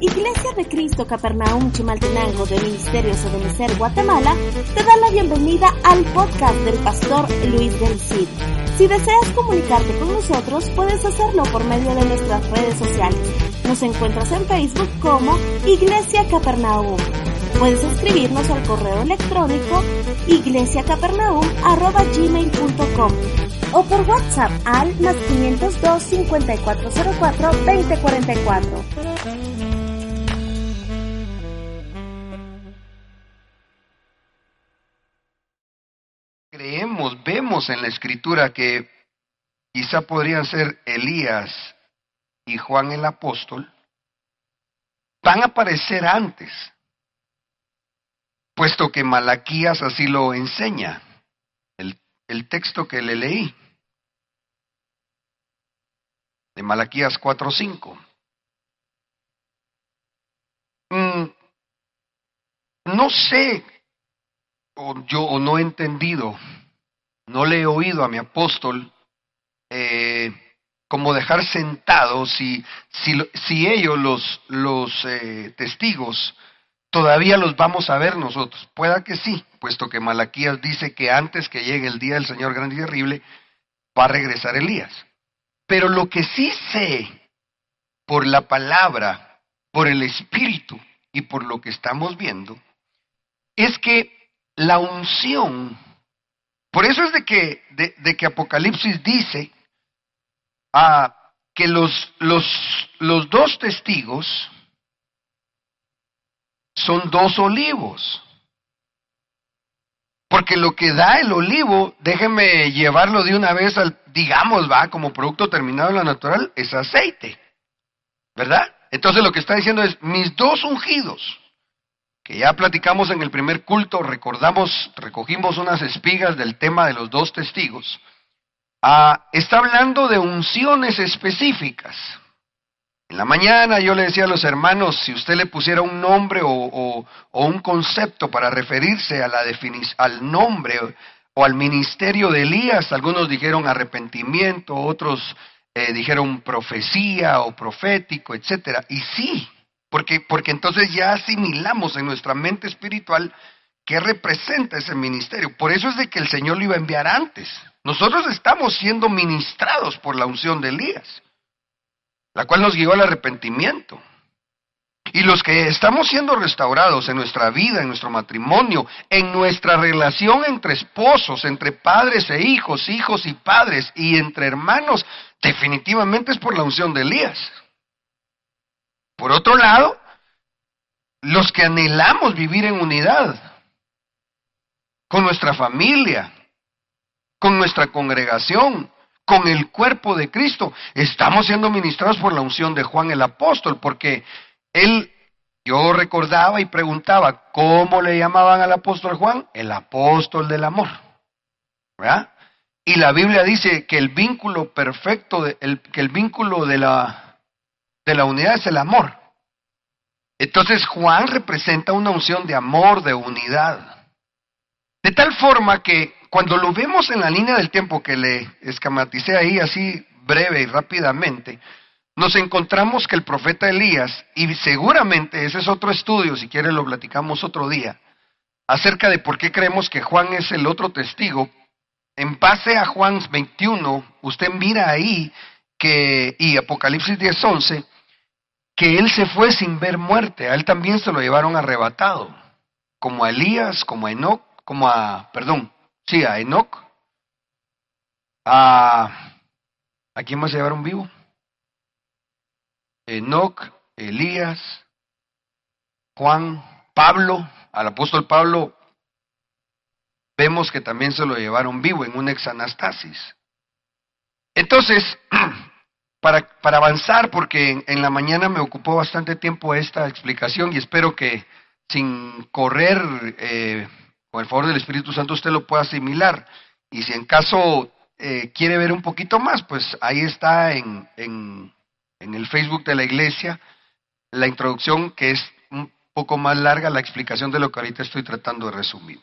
Iglesia de Cristo Capernaum Chimaltenango de Ministerios Ebenezer Guatemala te da la bienvenida al podcast del pastor Luis del Cid. Si deseas comunicarte con nosotros, puedes hacerlo por medio de nuestras redes sociales. Nos encuentras en Facebook como Iglesia Capernaum. Puedes escribirnos al correo electrónico iglesiacapernaum.gmail.com o por WhatsApp al más 502 5404 2044. Vemos en la escritura que quizá podrían ser Elías y Juan el apóstol, van a aparecer antes, puesto que Malaquías así lo enseña, el, texto que le leí, de Malaquías 4.5. Mm, no sé o yo no he entendido, no le he oído a mi apóstol eh, como dejar sentados si, si, si ellos, los, los eh, testigos, todavía los vamos a ver nosotros. Pueda que sí, puesto que Malaquías dice que antes que llegue el día del Señor grande y terrible, va a regresar Elías. Pero lo que sí sé por la palabra, por el Espíritu y por lo que estamos viendo, es que la unción. Por eso es de que, de, que Apocalipsis dice ah, que los, los, los dos testigos son dos olivos. Porque lo que da el olivo, déjeme llevarlo de una vez al, digamos, va, como producto terminado en la natural, es aceite. ¿Verdad? Entonces lo que está diciendo es, mis dos ungidos, que ya platicamos en el primer culto, recordamos, recogimos unas espigas del tema de los dos testigos, ah, está hablando de unciones específicas. En la mañana yo le decía a los hermanos, si usted le pusiera un nombre o, un concepto para referirse a la al nombre o al ministerio de Elías, algunos dijeron arrepentimiento, otros eh, dijeron profecía o profético, etcétera. Y sí, porque, porque entonces ya asimilamos en nuestra mente espiritual qué representa ese ministerio. Por eso es de que el Señor lo iba a enviar antes. Nosotros estamos siendo ministrados por la unción de Elías, la cual nos guió al arrepentimiento. Y los que estamos siendo restaurados en nuestra vida, en nuestro matrimonio, en nuestra relación entre esposos, entre padres e hijos, hijos y padres, y entre hermanos, definitivamente es por la unción de Elías. Por otro lado, los que anhelamos vivir en unidad con nuestra familia, con nuestra congregación, con el cuerpo de Cristo, estamos siendo ministrados por la unción de Juan el apóstol, porque él, yo recordaba y preguntaba, ¿cómo le llamaban al apóstol Juan? El apóstol del amor. ¿Verdad? Y la Biblia dice que el vínculo perfecto, que el vínculo de la de la unidad es el amor. Entonces Juan representa una unción de amor, de unidad. De tal forma que cuando lo vemos en la línea del tiempo que le escamaticé ahí así breve y rápidamente, nos encontramos que el profeta Elías, y seguramente ese es otro estudio, si quiere lo platicamos otro día, acerca de por qué creemos que Juan es el otro testigo, en base a Juan 21, usted mira ahí que, y Apocalipsis 10:11, que él se fue sin ver muerte, a él también se lo llevaron arrebatado, como a Elías, como a Enoch, como a, perdón, sí, a Enoch, a, ¿a quién más se llevaron vivo? Enoch, Elías, Juan, Pablo, al apóstol Pablo, vemos que también se lo llevaron vivo en un exanastasis. Entonces, para, para avanzar, porque en, la mañana me ocupó bastante tiempo esta explicación y espero que sin correr, eh, con el favor del Espíritu Santo, usted lo pueda asimilar. Y si en caso eh, quiere ver un poquito más, pues ahí está en, en, en el Facebook de la iglesia la introducción que es un poco más larga, la explicación de lo que ahorita estoy tratando de resumir.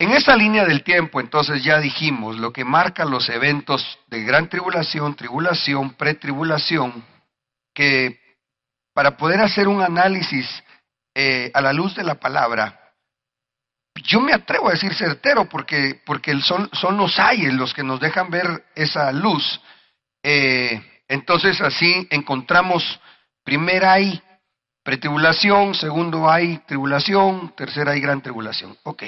En esa línea del tiempo, entonces ya dijimos lo que marca los eventos de gran tribulación, tribulación, pretribulación, que para poder hacer un análisis eh, a la luz de la palabra, yo me atrevo a decir certero porque, porque son, son los ayes los que nos dejan ver esa luz. Eh, entonces así encontramos, primer hay pretribulación, segundo hay tribulación, tercera hay gran tribulación. Ok,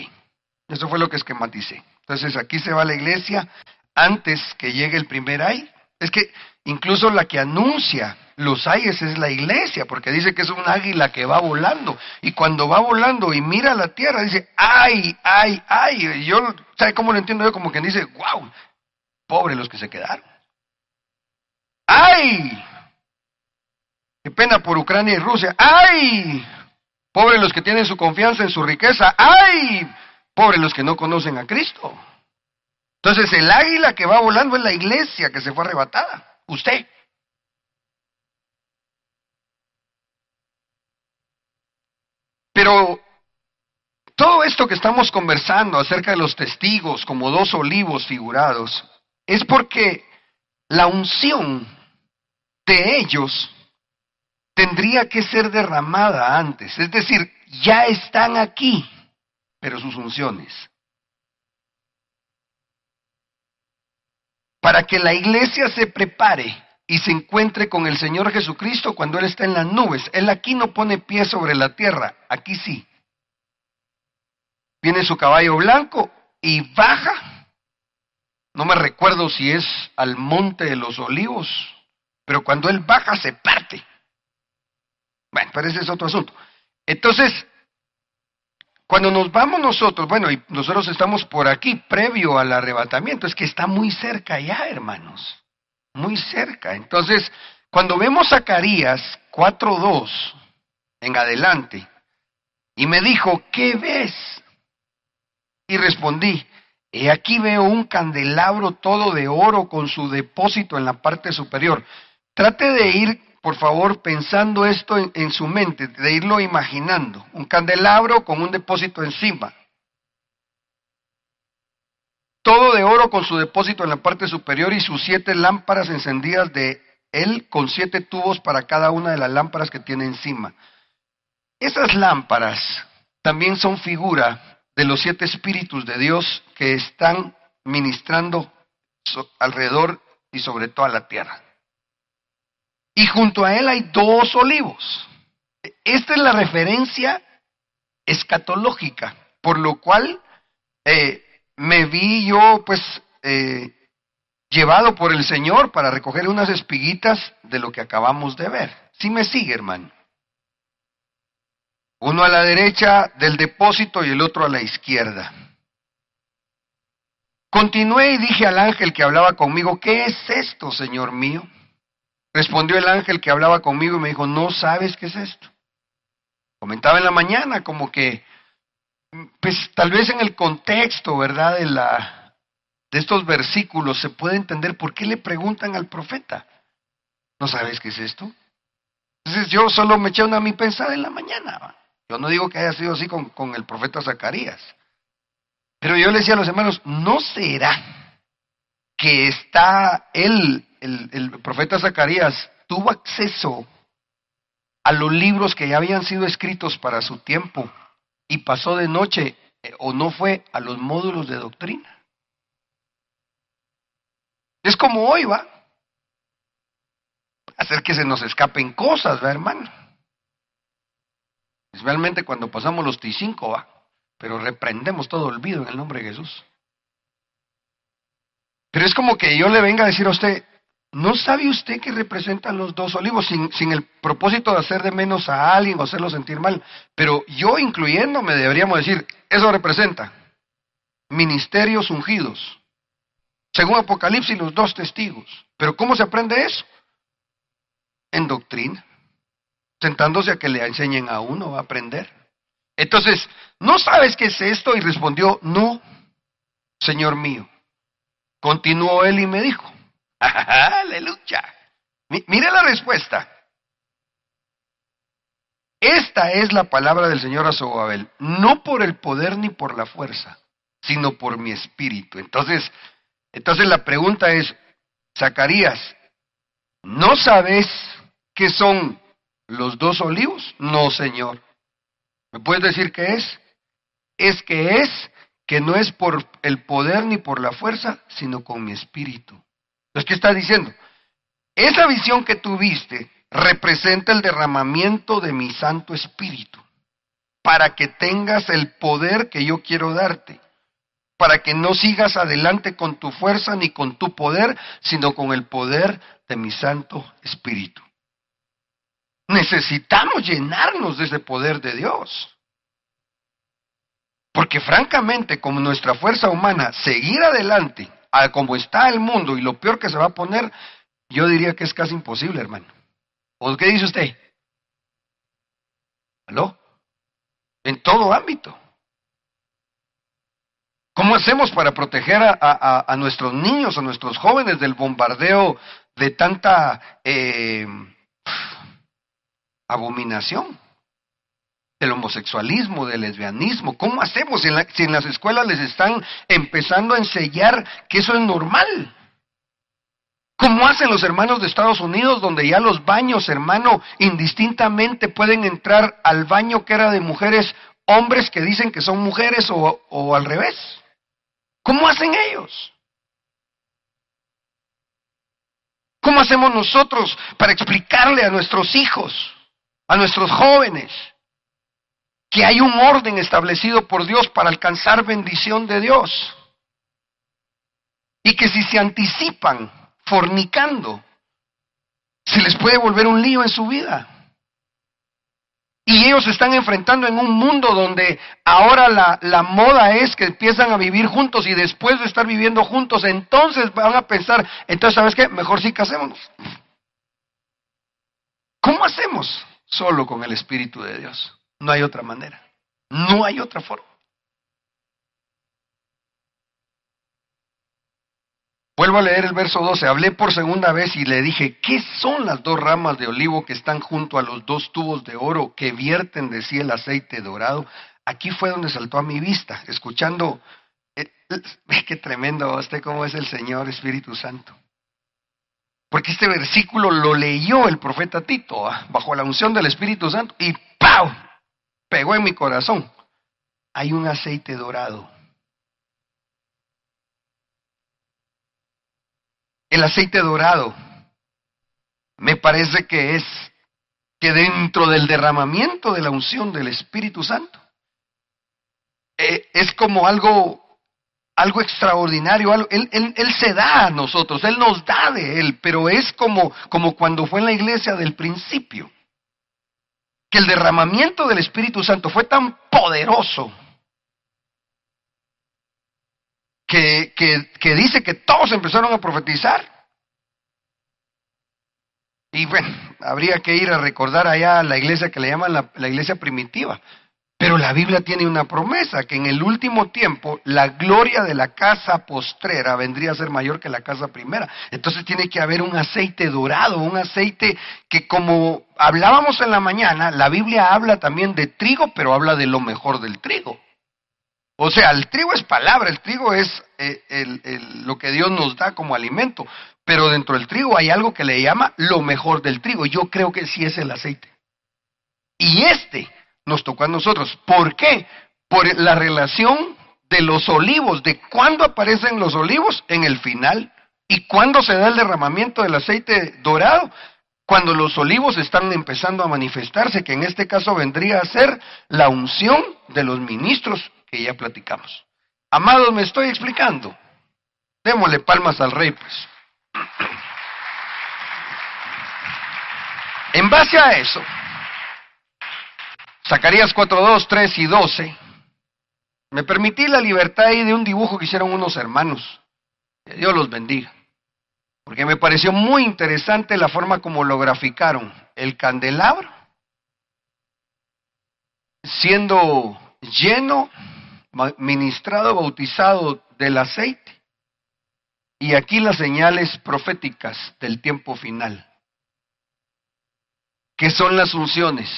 eso fue lo que esquematicé. Entonces aquí se va la iglesia antes que llegue el primer ay. Es que incluso la que anuncia los ayes es la iglesia, porque dice que es un águila que va volando. Y cuando va volando y mira la tierra, dice, ay, ay, ay. Yo, ¿sabe cómo lo entiendo yo? Como quien dice, wow, pobre los que se quedaron. ¡Ay! Qué pena por Ucrania y Rusia. ¡Ay! Pobre los que tienen su confianza en su riqueza. ¡Ay! Pobre los que no conocen a Cristo. Entonces el águila que va volando es la iglesia que se fue arrebatada. Usted. Pero todo esto que estamos conversando acerca de los testigos como dos olivos figurados es porque la unción de ellos tendría que ser derramada antes. Es decir, ya están aquí, pero sus unciones. Para que la iglesia se prepare y se encuentre con el Señor Jesucristo cuando Él está en las nubes. Él aquí no pone pie sobre la tierra, aquí sí. Viene su caballo blanco y baja. No me recuerdo si es al monte de los olivos, pero cuando Él baja se parte. Bueno, pero ese es otro asunto. Entonces, cuando nos vamos nosotros, bueno, y nosotros estamos por aquí, previo al arrebatamiento, es que está muy cerca ya, hermanos muy cerca. Entonces, cuando vemos Zacarías 4.2 en adelante, y me dijo, ¿qué ves? Y respondí, he aquí veo un candelabro todo de oro con su depósito en la parte superior. Trate de ir, por favor, pensando esto en, en su mente, de irlo imaginando. Un candelabro con un depósito encima todo de oro con su depósito en la parte superior y sus siete lámparas encendidas de él con siete tubos para cada una de las lámparas que tiene encima. Esas lámparas también son figura de los siete espíritus de Dios que están ministrando alrededor y sobre toda la tierra. Y junto a él hay dos olivos. Esta es la referencia escatológica, por lo cual eh, me vi yo pues eh, llevado por el Señor para recoger unas espiguitas de lo que acabamos de ver. Si me sigue, hermano. Uno a la derecha del depósito y el otro a la izquierda. Continué y dije al ángel que hablaba conmigo, ¿qué es esto, Señor mío? Respondió el ángel que hablaba conmigo y me dijo, ¿no sabes qué es esto? Comentaba en la mañana como que pues tal vez en el contexto, ¿verdad? De, la, de estos versículos se puede entender por qué le preguntan al profeta. ¿No sabes qué es esto? Entonces yo solo me eché una mi pensada en la mañana. Yo no digo que haya sido así con, con el profeta Zacarías. Pero yo le decía a los hermanos, ¿no será que está él, el, profeta Zacarías, tuvo acceso a los libros que ya habían sido escritos para su tiempo y pasó de noche eh, o no fue a los módulos de doctrina. Es como hoy, va. Hacer que se nos escapen cosas, hermano. Especialmente cuando pasamos los T5, va. Pero reprendemos todo olvido en el nombre de Jesús. Pero es como que yo le venga a decir a usted, ¿No sabe usted que representan los dos olivos sin, el propósito de hacer de menos a alguien o hacerlo sentir mal? Pero yo incluyéndome deberíamos decir, eso representa ministerios ungidos. Según Apocalipsis, los dos testigos. Pero ¿cómo se aprende eso? En doctrina. Sentándose a que le enseñen a uno a aprender. Entonces, ¿no sabes qué es esto? Y respondió, no, Señor mío. Continuó él y me dijo, aleluya. Mire la respuesta. Esta es la palabra del Señor a no por el poder ni por la fuerza, sino por mi espíritu. Entonces, entonces la pregunta es, Zacarías, ¿no sabes qué son los dos olivos? No, Señor. ¿Me puedes decir qué es? Es que es que no es por el poder ni por la fuerza, sino con mi espíritu. Entonces, ¿qué está diciendo? Esa visión que tuviste representa el derramamiento de mi Santo Espíritu, para que tengas el poder que yo quiero darte, para que no sigas adelante con tu fuerza ni con tu poder, sino con el poder de mi Santo Espíritu. Necesitamos llenarnos de ese poder de Dios. Porque francamente, como nuestra fuerza humana, seguir adelante, a como está el mundo y lo peor que se va a poner, yo diría que es casi imposible, hermano. ¿O qué dice usted? ¿Aló? En todo ámbito. ¿Cómo hacemos para proteger a, nuestros niños, a nuestros jóvenes del bombardeo de tanta eh, abominación? Del homosexualismo, del lesbianismo. ¿Cómo hacemos si en las escuelas les están empezando a enseñar que eso es normal? ¿Cómo hacen los hermanos de Estados Unidos, donde ya los baños, hermano, indistintamente pueden entrar al baño que era de mujeres, hombres que dicen que son mujeres o, o al revés? ¿Cómo hacen ellos? ¿Cómo hacemos nosotros para explicarle a nuestros hijos, a nuestros jóvenes, que hay un orden establecido por Dios para alcanzar bendición de Dios? Y que si se anticipan fornicando, se les puede volver un lío en su vida. Y ellos se están enfrentando en un mundo donde ahora la, la, moda es que empiezan a vivir juntos y después de estar viviendo juntos, entonces van a pensar, entonces, ¿sabes qué? Mejor sí casémonos. ¿Cómo hacemos? Solo con el Espíritu de Dios. No hay otra manera. No hay otra forma. Vuelvo a leer el verso 12. Hablé por segunda vez y le dije, ¿qué son las dos ramas de olivo que están junto a los dos tubos de oro que vierten de sí el aceite dorado? Aquí fue donde saltó a mi vista, escuchando, eh, qué tremendo, usted cómo es el Señor Espíritu Santo. Porque este versículo lo leyó el profeta Tito ¿ah? bajo la unción del Espíritu Santo y ¡pau! Pegó en mi corazón. Hay un aceite dorado el aceite dorado. Me parece que es que dentro del derramamiento de la unción del Espíritu Santo eh, es como algo, algo extraordinario. él, él, se da a nosotros, Él nos da de Él, pero es como, como cuando fue en la iglesia del principio. Que el derramamiento del Espíritu Santo fue tan poderoso que, dice que todos empezaron a profetizar. Y bueno, habría que ir a recordar allá la iglesia que le llaman la, la, iglesia primitiva. Pero la Biblia tiene una promesa, que en el último tiempo la gloria de la casa postrera vendría a ser mayor que la casa primera. Entonces tiene que haber un aceite dorado, un aceite que como hablábamos en la mañana, la Biblia habla también de trigo, pero habla de lo mejor del trigo. O sea, el trigo es palabra, el trigo es eh, lo que Dios nos da como alimento, pero dentro del trigo hay algo que le llama lo mejor del trigo. Yo creo que sí es el aceite. Y este nos tocó a nosotros. ¿Por qué? Por la relación de los olivos, de cuándo aparecen los olivos en el final y cuándo se da el derramamiento del aceite dorado. Cuando los olivos están empezando a manifestarse, que en este caso vendría a ser la unción de los ministros que ya platicamos. Amados, me estoy explicando. Démosle palmas al rey, pues. En base a eso, Zacarías 4, 2, 3 y 12, me permití la libertad ahí de un dibujo que hicieron unos hermanos. Que Dios los bendiga. Porque me pareció muy interesante la forma como lo graficaron. El candelabro siendo lleno, ministrado, bautizado del aceite. Y aquí las señales proféticas del tiempo final. ¿Qué son las unciones?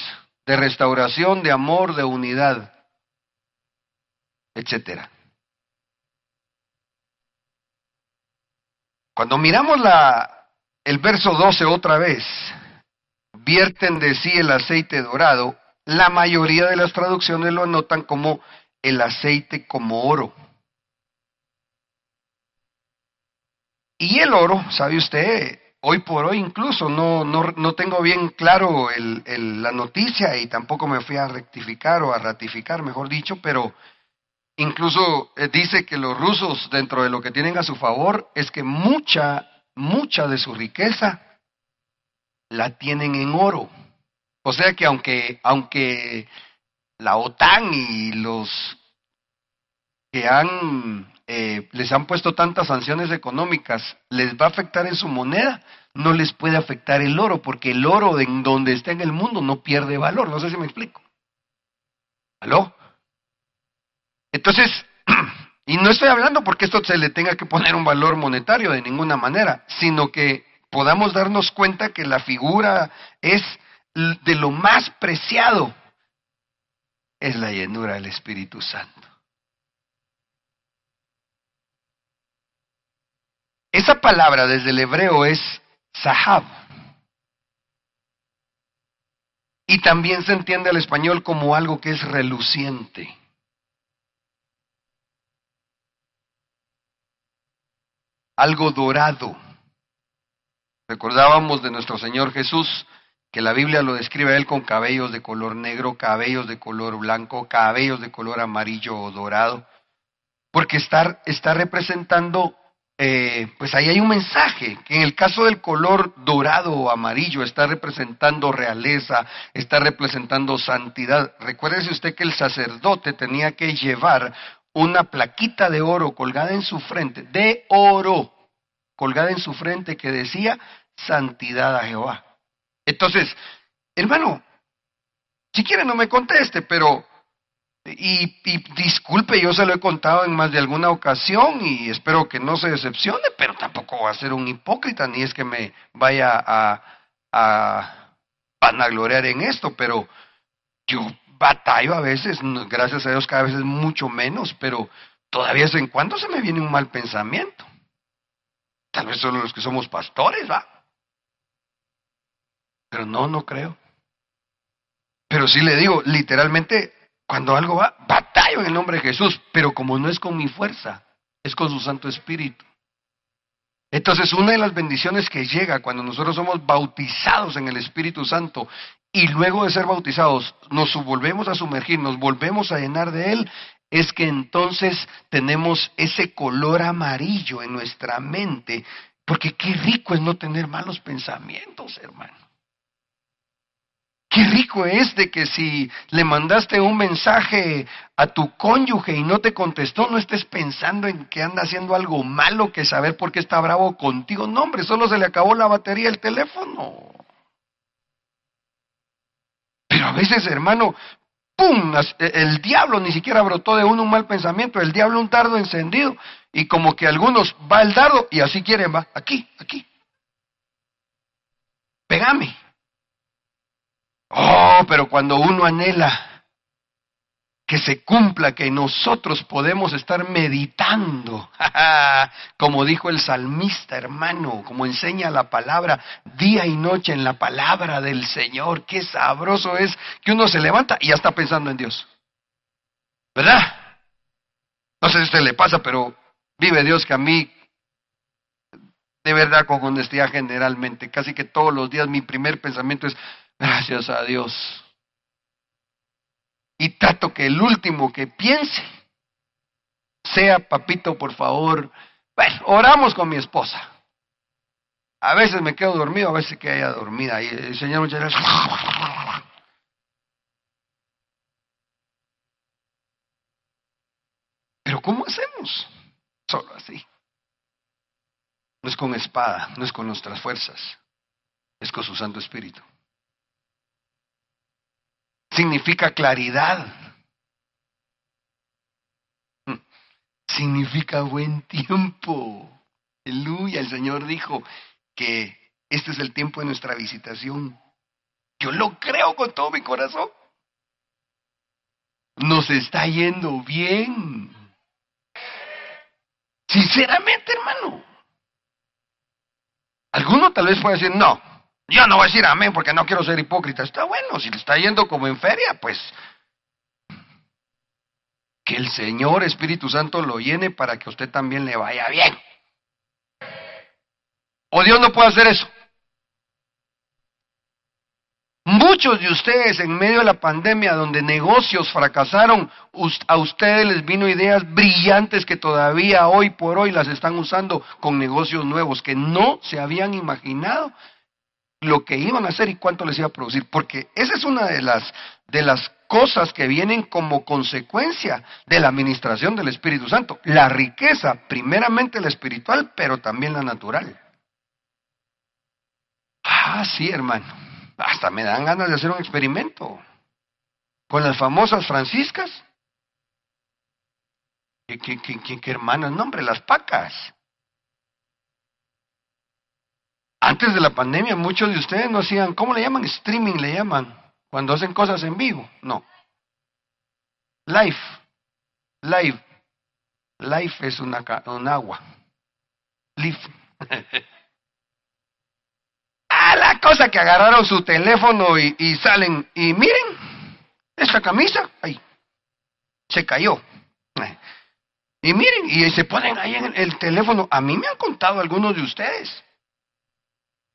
De restauración, de amor, de unidad, etcétera. Cuando miramos la, el verso 12 otra vez, vierten de sí el aceite dorado, la mayoría de las traducciones lo anotan como el aceite como oro. Y el oro, sabe usted, hoy por hoy incluso no, no, no tengo bien claro el, la noticia y tampoco me fui a rectificar o a ratificar, mejor dicho, pero incluso eh, dice que los rusos, dentro de lo que tienen a su favor, es que mucha, mucha de su riqueza la tienen en oro. O sea que aunque, aunque la OTAN y los que han eh, les han puesto tantas sanciones económicas, les va a afectar en su moneda, no les puede afectar el oro, porque el oro en donde está en el mundo no pierde valor. No sé si me explico. ¿Aló? Entonces, y no estoy hablando porque esto se le tenga que poner un valor monetario de ninguna manera, sino que podamos darnos cuenta que la figura es de lo más preciado, es la llenura del Espíritu Santo. Esa palabra desde el hebreo es sahab. Y también se entiende al español como algo que es reluciente. Algo dorado. Recordábamos de nuestro Señor Jesús que la Biblia lo describe a él con cabellos de color negro, cabellos de color blanco, cabellos de color amarillo o dorado, porque está, está representando eh, pues ahí hay un mensaje, que en el caso del color dorado o amarillo está representando realeza, está representando santidad. Recuérdese usted que el sacerdote tenía que llevar una plaquita de oro colgada en su frente, de oro, colgada en su frente que decía santidad a Jehová. Entonces, hermano, si quiere no me conteste, pero y, disculpe, yo se lo he contado en más de alguna ocasión y espero que no se decepcione, pero tampoco va a ser un hipócrita, ni es que me vaya a, a vanagloriar en esto, pero yo batallo a veces, gracias a Dios cada vez es mucho menos, pero todavía es en cuando se me viene un mal pensamiento. Tal vez solo los que somos pastores, va. Pero no, no creo. Pero sí le digo, literalmente cuando algo va, batallo en el nombre de Jesús, pero como no es con mi fuerza, es con su Santo Espíritu. Entonces, una de las bendiciones que llega cuando nosotros somos bautizados en el Espíritu Santo y luego de ser bautizados nos volvemos a sumergir, nos volvemos a llenar de Él, es que entonces tenemos ese color amarillo en nuestra mente, porque qué rico es no tener malos pensamientos, hermano. Qué rico es de que si le mandaste un mensaje a tu cónyuge y no te contestó, no estés pensando en que anda haciendo algo malo que saber por qué está bravo contigo. No, hombre, solo se le acabó la batería del teléfono. Pero a veces, hermano, ¡pum! El diablo ni siquiera brotó de uno un mal pensamiento, el diablo un dardo encendido y como que algunos va el dardo y así quieren, va, aquí, aquí. Pégame. Oh, pero cuando uno anhela que se cumpla, que nosotros podemos estar meditando, como dijo el salmista hermano, como enseña la palabra, día y noche en la palabra del Señor, qué sabroso es que uno se levanta y ya está pensando en Dios. ¿Verdad? No sé si a usted le pasa, pero vive Dios que a mí, de verdad, con honestidad generalmente, casi que todos los días mi primer pensamiento es, Gracias a Dios. Y trato que el último que piense sea, papito, por favor. Bueno, oramos con mi esposa. A veces me quedo dormido, a veces que haya dormida. Y el Señor muchas. Pero ¿cómo hacemos? Solo así. No es con espada, no es con nuestras fuerzas, es con su Santo Espíritu. Significa claridad. Hmm. Significa buen tiempo. Aleluya. El Señor dijo que este es el tiempo de nuestra visitación. Yo lo creo con todo mi corazón. Nos está yendo bien. Sinceramente, hermano. Alguno tal vez puede decir, no, yo no voy a decir amén porque no quiero ser hipócrita. Está bueno, si le está yendo como en feria, pues que el Señor Espíritu Santo lo llene para que usted también le vaya bien. O Dios no puede hacer eso. Muchos de ustedes en medio de la pandemia donde negocios fracasaron, a ustedes les vino ideas brillantes que todavía hoy por hoy las están usando con negocios nuevos que no se habían imaginado lo que iban a hacer y cuánto les iba a producir, porque esa es una de las de las cosas que vienen como consecuencia de la administración del Espíritu Santo, la riqueza, primeramente la espiritual, pero también la natural. Ah, sí, hermano. Hasta me dan ganas de hacer un experimento con las famosas franciscas. ¿Qué, qué, qué, qué hermanas? Nombre, las pacas. Antes de la pandemia, muchos de ustedes no hacían, ¿cómo le llaman? Streaming le llaman, cuando hacen cosas en vivo. No. Live. Live. Live es una, un agua. Live. la cosa que agarraron su teléfono y, salen y miren, esa camisa, ahí, se cayó. Y miren, y se ponen ahí en el teléfono. A mí me han contado algunos de ustedes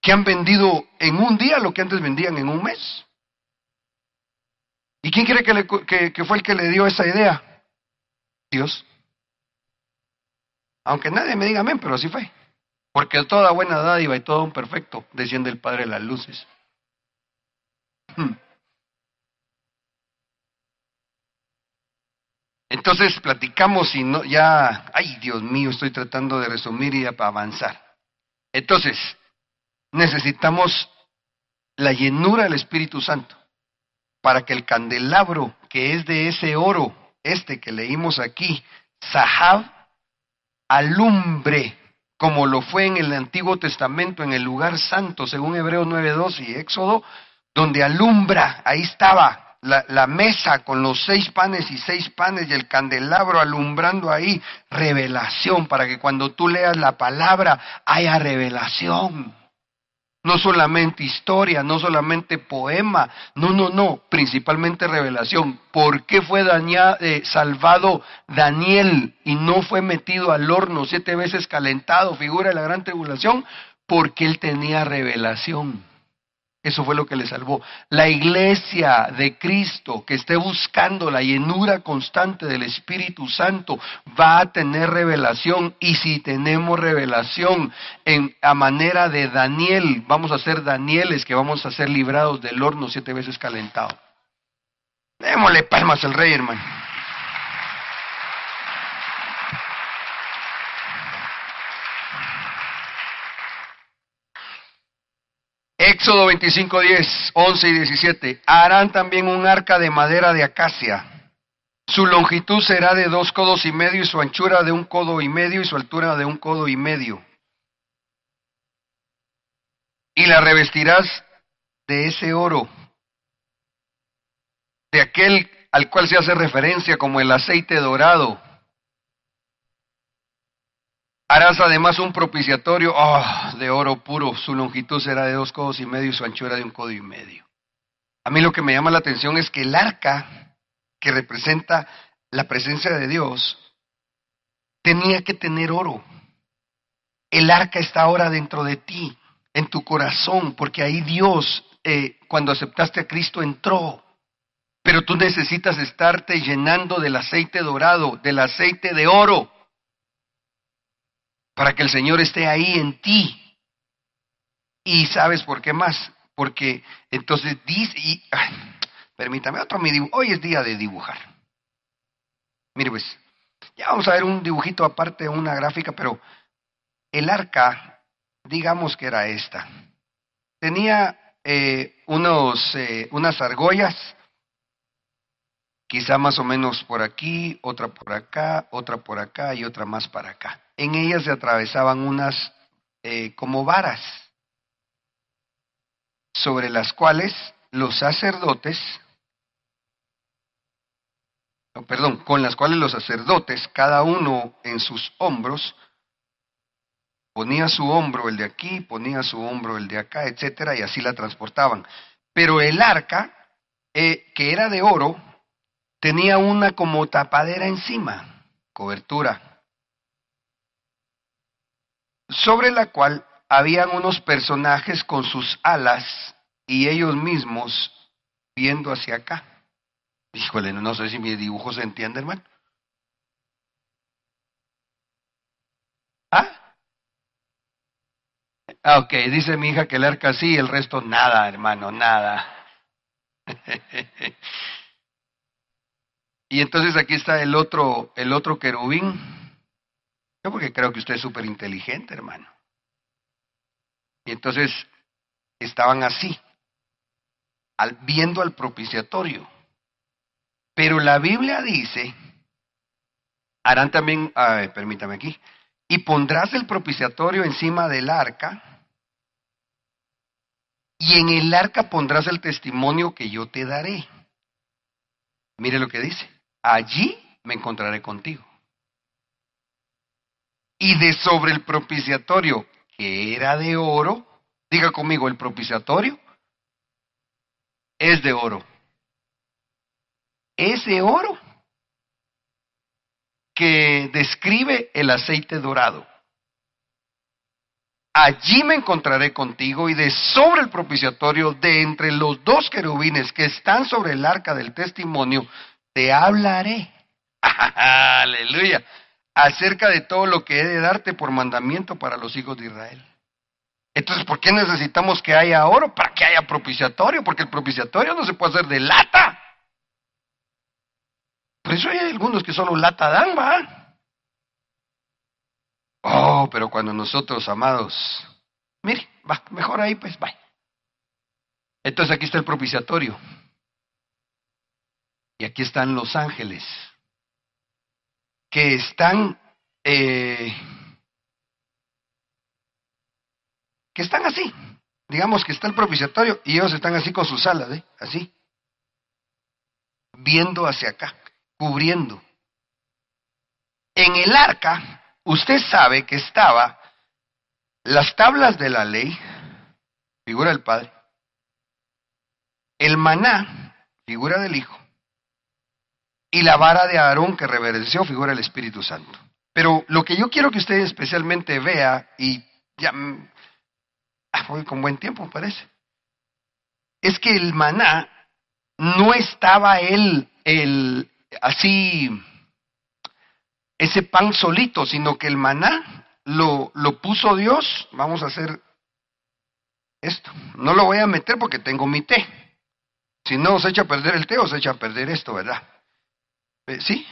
que han vendido en un día lo que antes vendían en un mes. ¿Y quién cree que, fue el que le dio esa idea? Dios. Aunque nadie me diga amén, pero así fue. Porque toda buena dádiva y todo un perfecto desciende el Padre de las luces. Hmm. Entonces platicamos y no, ya, ay Dios mío, estoy tratando de resumir y avanzar. Entonces, necesitamos la llenura del Espíritu Santo para que el candelabro que es de ese oro, este que leímos aquí, Sahab, alumbre como lo fue en el Antiguo Testamento, en el lugar santo, según Hebreos 9.2 y Éxodo, donde alumbra, ahí estaba la, la, mesa con los seis panes y seis panes y el candelabro alumbrando ahí, revelación, para que cuando tú leas la palabra haya revelación. No solamente historia, no solamente poema, no, no, no, principalmente revelación. ¿Por qué fue eh, salvado Daniel y no fue metido al horno siete veces calentado, figura de la gran tribulación? Porque él tenía revelación. Eso fue lo que le salvó. La iglesia de Cristo que esté buscando la llenura constante del Espíritu Santo va a tener revelación y si tenemos revelación en, a manera de Daniel, vamos a ser Danieles que vamos a ser librados del horno siete veces calentado. Démosle palmas al rey, hermano. Éxodo 25, 10, 11 y 17. Harán también un arca de madera de acacia. Su longitud será de dos codos y medio y su anchura de un codo y medio y su altura de un codo y medio. Y la revestirás de ese oro, de aquel al cual se hace referencia como el aceite dorado Harás además un propiciatorio oh, de oro puro. Su longitud será de dos codos y medio y su anchura de un codo y medio. A mí lo que me llama la atención es que el arca, que representa la presencia de Dios, tenía que tener oro. El arca está ahora dentro de ti, en tu corazón, porque ahí Dios, eh, cuando aceptaste a Cristo, entró. Pero tú necesitas estarte llenando del aceite dorado, del aceite de oro para que el Señor esté ahí en ti. Y sabes por qué más, porque entonces dice, y, permítame otro mi hoy es día de dibujar. Mire pues, ya vamos a ver un dibujito aparte, una gráfica, pero el arca digamos que era esta. Tenía eh, unos, eh, unas argollas, quizá más o menos por aquí, otra por acá, otra por acá y otra más para acá. En ellas se atravesaban unas eh, como varas, sobre las cuales los sacerdotes, perdón, con las cuales los sacerdotes, cada uno en sus hombros, Ponía su hombro el de aquí, ponía su hombro el de acá, etcétera, y así la transportaban. Pero el arca, eh, que era de oro, tenía una como tapadera encima, cobertura, sobre la cual habían unos personajes con sus alas y ellos mismos viendo hacia acá. Híjole, no sé si mi dibujo se entiende, hermano. ¿Ah? Ah, ok, dice mi hija que el arca sí, el resto nada, hermano, nada. y entonces aquí está el otro, el otro querubín. Yo porque creo que usted es súper inteligente, hermano. Y entonces estaban así, al, viendo al propiciatorio. Pero la Biblia dice, harán también, permítame aquí, y pondrás el propiciatorio encima del arca y en el arca pondrás el testimonio que yo te daré. Mire lo que dice, allí me encontraré contigo. Y de sobre el propiciatorio, que era de oro, diga conmigo, el propiciatorio es de oro. Ese oro que describe el aceite dorado. Allí me encontraré contigo y de sobre el propiciatorio, de entre los dos querubines que están sobre el arca del testimonio, te hablaré. Aleluya. Acerca de todo lo que he de darte por mandamiento para los hijos de Israel. Entonces, ¿por qué necesitamos que haya oro? Para que haya propiciatorio, porque el propiciatorio no se puede hacer de lata. Por eso hay algunos que solo lata dan, ¿va? Oh, pero cuando nosotros, amados, mire, va, mejor ahí, pues, va. Entonces aquí está el propiciatorio. Y aquí están los ángeles, que están, eh, que están así. Digamos que está el propiciatorio y ellos están así con sus alas, ¿eh? Así. Viendo hacia acá, cubriendo. En el arca usted sabe que estaba las tablas de la ley, figura del Padre, el maná, figura del Hijo, y la vara de Aarón que reverenció, figura del Espíritu Santo. Pero lo que yo quiero que usted especialmente vea, y ya mm, ah, voy con buen tiempo, parece, es que el maná no estaba él el, así ese pan solito, sino que el maná lo, lo puso Dios. Vamos a hacer esto. No lo voy a meter porque tengo mi té. Si no, os echa a perder el té, os echa a perder esto, ¿verdad? Eh, ¿Sí?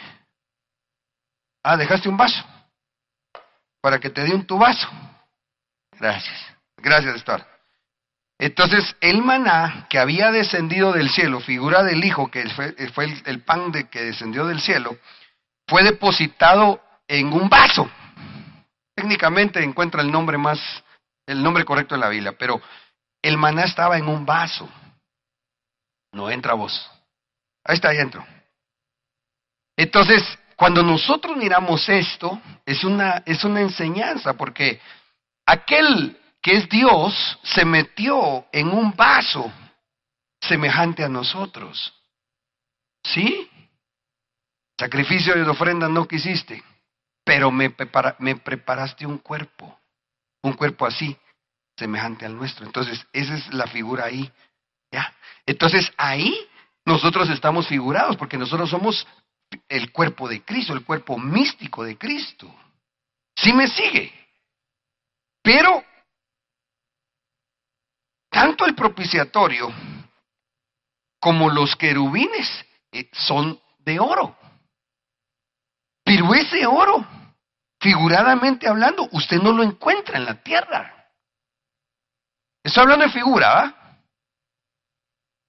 Ah, dejaste un vaso. Para que te dé un tu vaso. Gracias. Gracias, Star. Entonces, el maná que había descendido del cielo, figura del Hijo, que fue, el, el, pan de que descendió del cielo, fue depositado en un vaso. Técnicamente encuentra el nombre más, el nombre correcto en la Biblia, pero el maná estaba en un vaso. No entra vos. Ahí está, ahí entro. Entonces, cuando nosotros miramos esto, es una, es una enseñanza, porque aquel que es Dios se metió en un vaso semejante a nosotros. ¿Sí? Sacrificio y ofrenda no quisiste, pero me, me preparaste un cuerpo, un cuerpo así, semejante al nuestro. Entonces, esa es la figura ahí. ¿ya? Entonces, ahí nosotros estamos figurados, porque nosotros somos el cuerpo de Cristo, el cuerpo místico de Cristo. Sí me sigue. Pero, tanto el propiciatorio como los querubines eh, son de oro. Pero ese oro, figuradamente hablando, usted no lo encuentra en la tierra. Estoy hablando de figura, ¿va?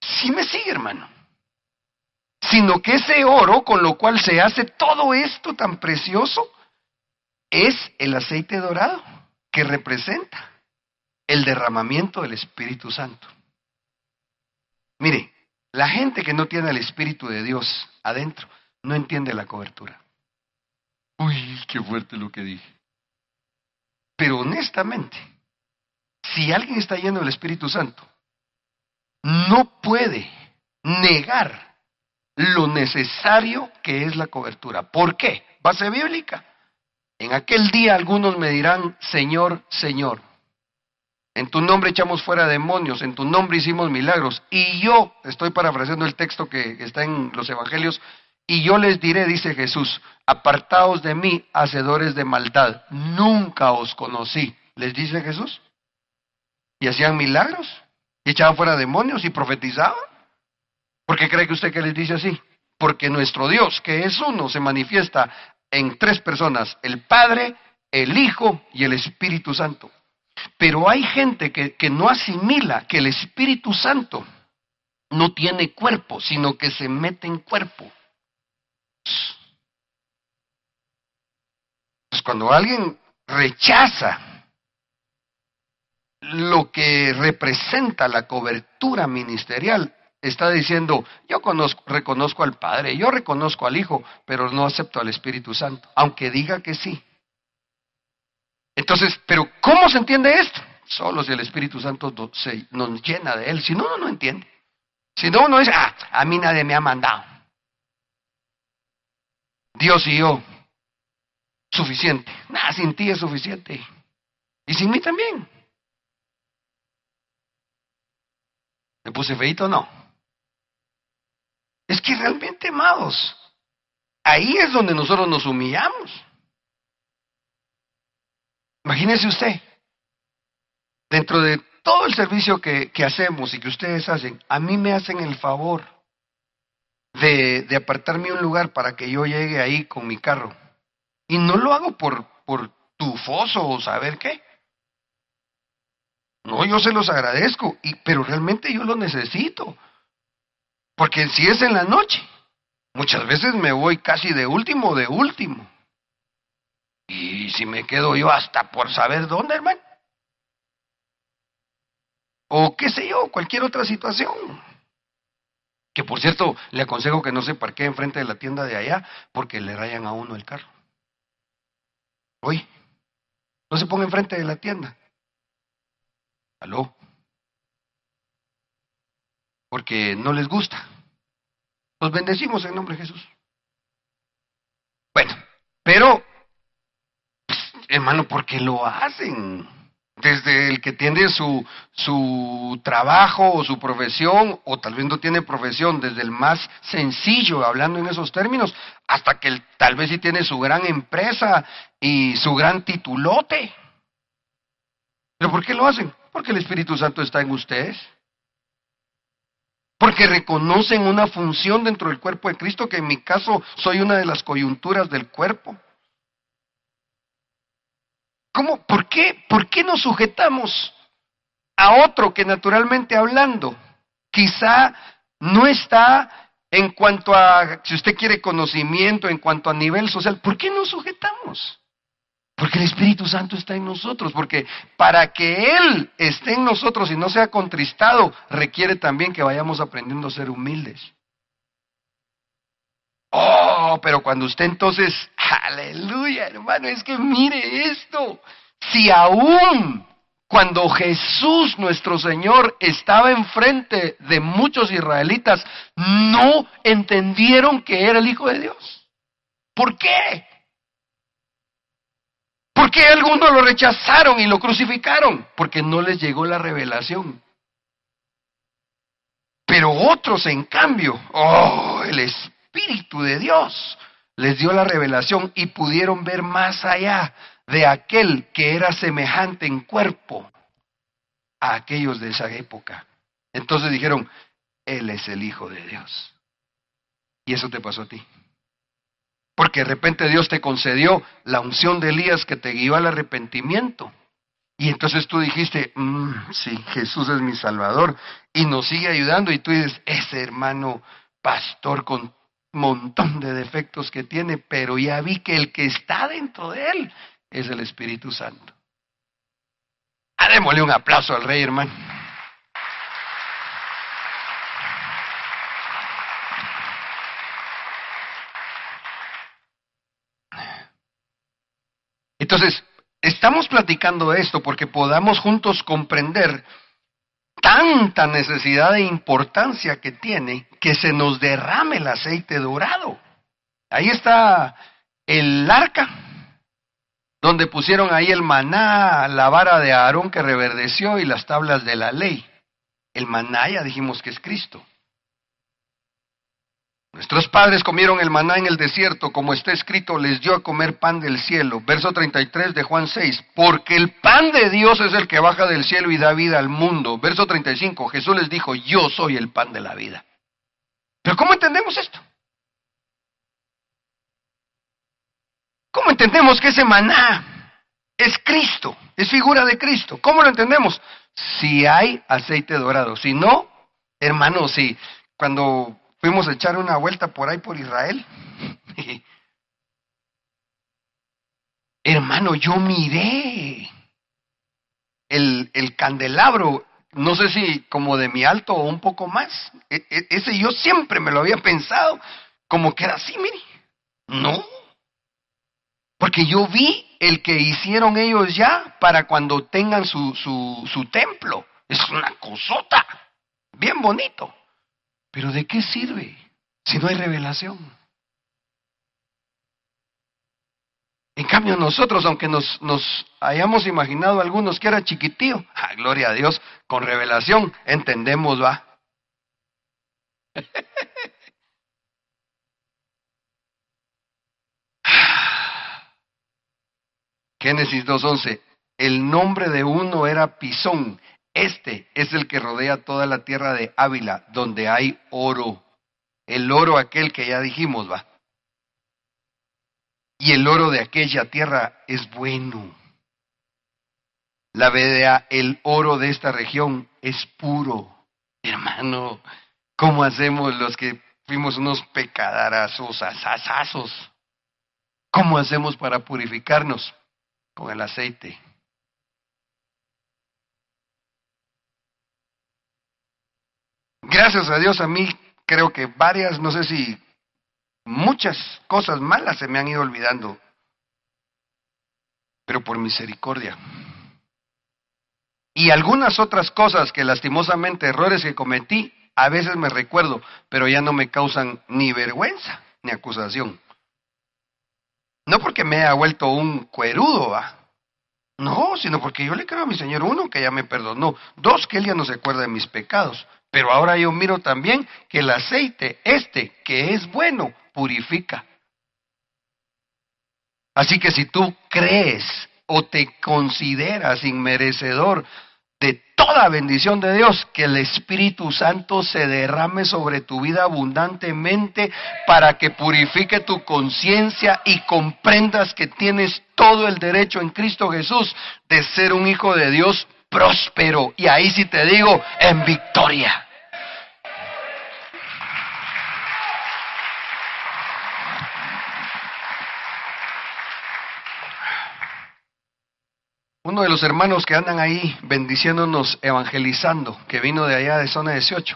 Sí me sigue, hermano. Sino que ese oro con lo cual se hace todo esto tan precioso es el aceite dorado que representa el derramamiento del Espíritu Santo. Mire, la gente que no tiene el Espíritu de Dios adentro no entiende la cobertura. Uy, qué fuerte lo que dije. Pero honestamente, si alguien está lleno del Espíritu Santo, no puede negar lo necesario que es la cobertura. ¿Por qué? Base bíblica. En aquel día algunos me dirán, Señor, Señor, en tu nombre echamos fuera demonios, en tu nombre hicimos milagros. Y yo, estoy parafraseando el texto que está en los evangelios, y yo les diré, dice Jesús, apartaos de mí, hacedores de maldad, nunca os conocí. ¿Les dice Jesús? Y hacían milagros, y echaban fuera demonios y profetizaban. ¿Por qué cree que usted que les dice así? Porque nuestro Dios, que es uno, se manifiesta en tres personas, el Padre, el Hijo y el Espíritu Santo. Pero hay gente que, que no asimila que el Espíritu Santo no tiene cuerpo, sino que se mete en cuerpo. Pues cuando alguien rechaza lo que representa la cobertura ministerial, está diciendo, yo conozco, reconozco al Padre, yo reconozco al Hijo, pero no acepto al Espíritu Santo, aunque diga que sí. Entonces, pero ¿cómo se entiende esto? Solo si el Espíritu Santo se, nos llena de él, si no, uno no entiende. Si no, uno dice, ah, a mí nadie me ha mandado. Dios y yo, suficiente. Nada, sin ti es suficiente. Y sin mí también. ¿Me puse feito no? Es que realmente, amados, ahí es donde nosotros nos humillamos. Imagínese usted, dentro de todo el servicio que, que, hacemos y que ustedes hacen, a mí me hacen el favor de, de apartarme un lugar para que yo llegue ahí con mi carro. Y no lo hago por, por tufoso o saber qué. No, yo se los agradezco, y, pero realmente yo lo necesito. Porque si es en la noche, muchas veces me voy casi de último, de último. Y si me quedo yo hasta por saber dónde, hermano. O qué sé yo, cualquier otra situación. Que por cierto, le aconsejo que no se parquee enfrente de la tienda de allá porque le rayan a uno el carro. Oye, no se ponga enfrente de la tienda. ¿Aló? Porque no les gusta. Los bendecimos en nombre de Jesús. Bueno, pero, pues, hermano, ¿por qué lo hacen? Desde el que tiene su, su trabajo o su profesión, o tal vez no tiene profesión, desde el más sencillo, hablando en esos términos, hasta que tal vez sí tiene su gran empresa y su gran titulote. ¿Pero por qué lo hacen? Porque el Espíritu Santo está en ustedes. Porque reconocen una función dentro del cuerpo de Cristo, que en mi caso soy una de las coyunturas del cuerpo. ¿Cómo? ¿Por qué? ¿Por qué nos sujetamos a otro que naturalmente hablando quizá no está en cuanto a, si usted quiere conocimiento, en cuanto a nivel social? ¿Por qué nos sujetamos? Porque el Espíritu Santo está en nosotros, porque para que Él esté en nosotros y no sea contristado, requiere también que vayamos aprendiendo a ser humildes. Oh, pero cuando usted entonces, aleluya, hermano, es que mire esto, si aún cuando Jesús nuestro Señor estaba enfrente de muchos israelitas, no entendieron que era el Hijo de Dios. ¿Por qué? ¿Por qué algunos lo rechazaron y lo crucificaron? Porque no les llegó la revelación. Pero otros, en cambio, oh, el Espíritu de Dios les dio la revelación y pudieron ver más allá de aquel que era semejante en cuerpo a aquellos de esa época. Entonces dijeron, Él es el Hijo de Dios. Y eso te pasó a ti. Porque de repente Dios te concedió la unción de Elías que te guió al arrepentimiento. Y entonces tú dijiste, mm, sí, Jesús es mi Salvador y nos sigue ayudando. Y tú dices, ese hermano pastor con montón de defectos que tiene, pero ya vi que el que está dentro de él es el Espíritu Santo. Ah, démosle un aplauso al rey, hermano. Entonces, estamos platicando esto porque podamos juntos comprender tanta necesidad e importancia que tiene que se nos derrame el aceite dorado. Ahí está el arca, donde pusieron ahí el maná, la vara de Aarón que reverdeció y las tablas de la ley. El maná ya dijimos que es Cristo. Nuestros padres comieron el maná en el desierto, como está escrito, les dio a comer pan del cielo. Verso 33 de Juan 6, porque el pan de Dios es el que baja del cielo y da vida al mundo. Verso 35, Jesús les dijo, yo soy el pan de la vida. Pero ¿cómo entendemos esto? ¿Cómo entendemos que ese maná es Cristo, es figura de Cristo? ¿Cómo lo entendemos? Si hay aceite dorado, si no, hermanos, si cuando Fuimos a echar una vuelta por ahí por Israel. Hermano, yo miré el, el, candelabro, no sé si como de mi alto o un poco más. E, e, ese yo siempre me lo había pensado como que era así, mire. No. Porque yo vi el que hicieron ellos ya para cuando tengan su, su, su templo. Es una cosota. Bien bonito. Pero ¿de qué sirve si no hay revelación? En cambio nosotros, aunque nos, nos hayamos imaginado algunos que era chiquitío, ah, gloria a Dios, con revelación entendemos, va. Génesis 2.11, el nombre de uno era Pisón este es el que rodea toda la tierra de Ávila, donde hay oro. El oro aquel que ya dijimos, va. Y el oro de aquella tierra es bueno. La vedea, el oro de esta región es puro. Hermano, ¿cómo hacemos los que fuimos unos pecadarazos, asasazos? ¿Cómo hacemos para purificarnos? Con el aceite Gracias a Dios a mí creo que varias, no sé si muchas cosas malas se me han ido olvidando, pero por misericordia. Y algunas otras cosas que lastimosamente, errores que cometí, a veces me recuerdo, pero ya no me causan ni vergüenza ni acusación. No porque me haya vuelto un cuerudo. No, sino porque yo le creo a mi Señor, uno, que ya me perdonó, dos, que Él ya no se acuerda de mis pecados, pero ahora yo miro también que el aceite, este, que es bueno, purifica. Así que si tú crees o te consideras inmerecedor de toda bendición de Dios, que el Espíritu Santo se derrame sobre tu vida abundantemente para que purifique tu conciencia y comprendas que tienes todo el derecho en Cristo Jesús de ser un hijo de Dios próspero. Y ahí sí te digo, en victoria. Uno de los hermanos que andan ahí bendiciéndonos, evangelizando, que vino de allá de zona 18.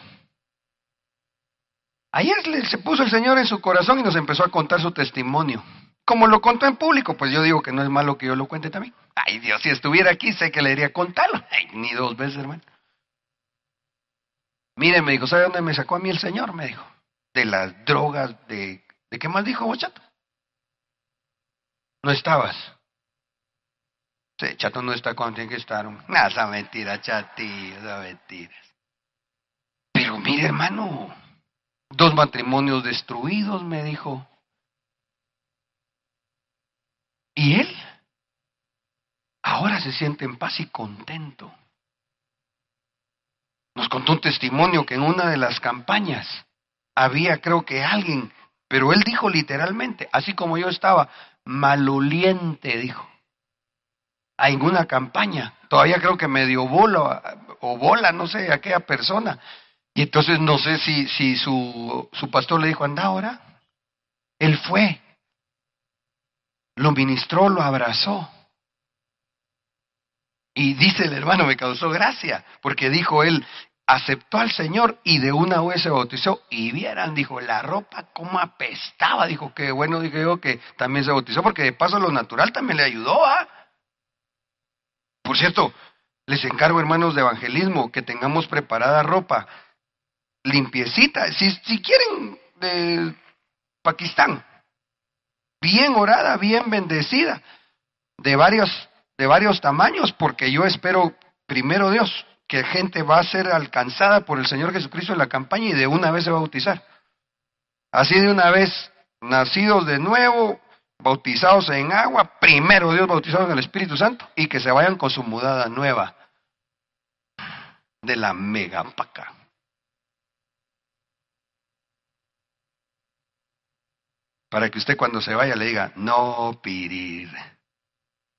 Ayer se puso el Señor en su corazón y nos empezó a contar su testimonio. Como lo contó en público, pues yo digo que no es malo que yo lo cuente también. Ay Dios, si estuviera aquí sé que le iría a contarlo. Ay, ni dos veces, hermano. Mire, me dijo, ¿sabe dónde me sacó a mí el Señor? Me dijo. De las drogas, de... ¿De qué más dijo, chato? No estabas. Sí, chato no está cuando tiene que estar. Nada, esa mentira, chatillo, esa mentira. Pero mire, hermano, dos matrimonios destruidos, me dijo. Y él ahora se siente en paz y contento. Nos contó un testimonio que en una de las campañas había, creo que alguien, pero él dijo literalmente, así como yo estaba, maloliente, dijo. en una campaña. Todavía creo que me dio bola o bola, no sé, aquella persona. Y entonces no sé si, si su, su pastor le dijo, anda ahora. Él fue, lo ministró, lo abrazó. Y dice el hermano, me causó gracia, porque dijo él, aceptó al Señor y de una vez se bautizó. Y vieran, dijo, la ropa como apestaba. Dijo, que bueno, dije yo, que también se bautizó, porque de paso lo natural también le ayudó. ¿ah? Por cierto, les encargo, hermanos de evangelismo, que tengamos preparada ropa limpiecita. Si, si quieren de Pakistán, bien orada, bien bendecida, de varios, de varios tamaños, porque yo espero, primero Dios, que gente va a ser alcanzada por el Señor Jesucristo en la campaña y de una vez se va a bautizar. Así de una vez, nacidos de nuevo, bautizados en agua, primero Dios bautizados en el Espíritu Santo y que se vayan con su mudada nueva de la mega. Para que usted cuando se vaya le diga, no pirir.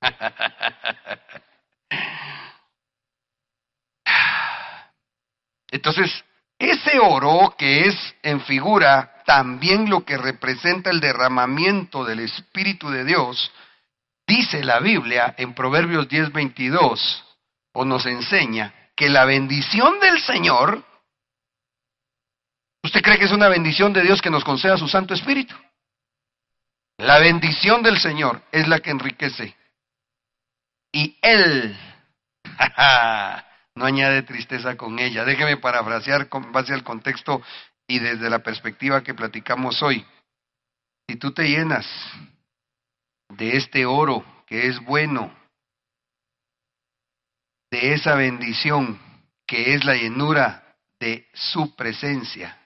Entonces, ese oro que es en figura también lo que representa el derramamiento del Espíritu de Dios, dice la Biblia en Proverbios 10:22, o nos enseña que la bendición del Señor, ¿usted cree que es una bendición de Dios que nos conceda su Santo Espíritu? La bendición del Señor es la que enriquece. Y Él no añade tristeza con ella. Déjeme parafrasear con base al contexto y desde la perspectiva que platicamos hoy. Si tú te llenas de este oro que es bueno, de esa bendición que es la llenura de su presencia,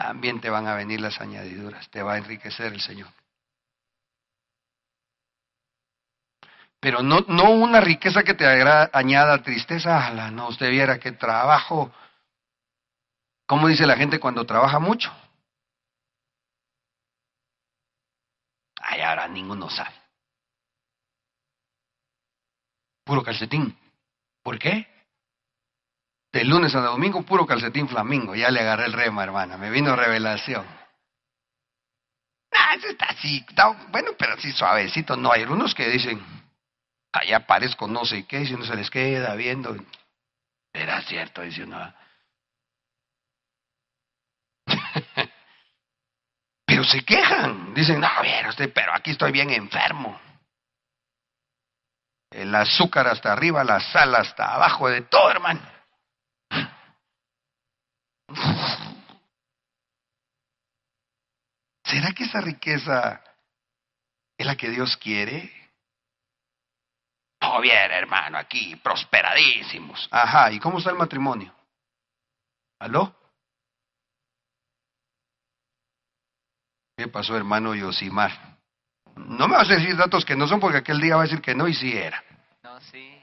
también te van a venir las añadiduras, te va a enriquecer el Señor. Pero no, no una riqueza que te añada tristeza, no, usted viera que trabajo, ¿cómo dice la gente cuando trabaja mucho? Ay, ahora ninguno sabe. Puro calcetín. ¿Por qué? De lunes a domingo, puro calcetín flamingo. Ya le agarré el rema, hermana. Me vino revelación. Ah, está así. bueno, pero así suavecito. No, hay unos que dicen, allá parezco no sé qué, si no se les queda viendo. Era cierto, dice uno. pero se quejan. Dicen, no, bien, usted, pero aquí estoy bien enfermo. El azúcar hasta arriba, la sal hasta abajo, de todo, hermano. ¿Será que esa riqueza es la que Dios quiere? Oh, bien, hermano, aquí, prosperadísimos. Ajá, ¿y cómo está el matrimonio? ¿Aló? ¿Qué pasó, hermano Yosimar? No me vas a decir datos que no son porque aquel día va a decir que no y sí era. No, sí.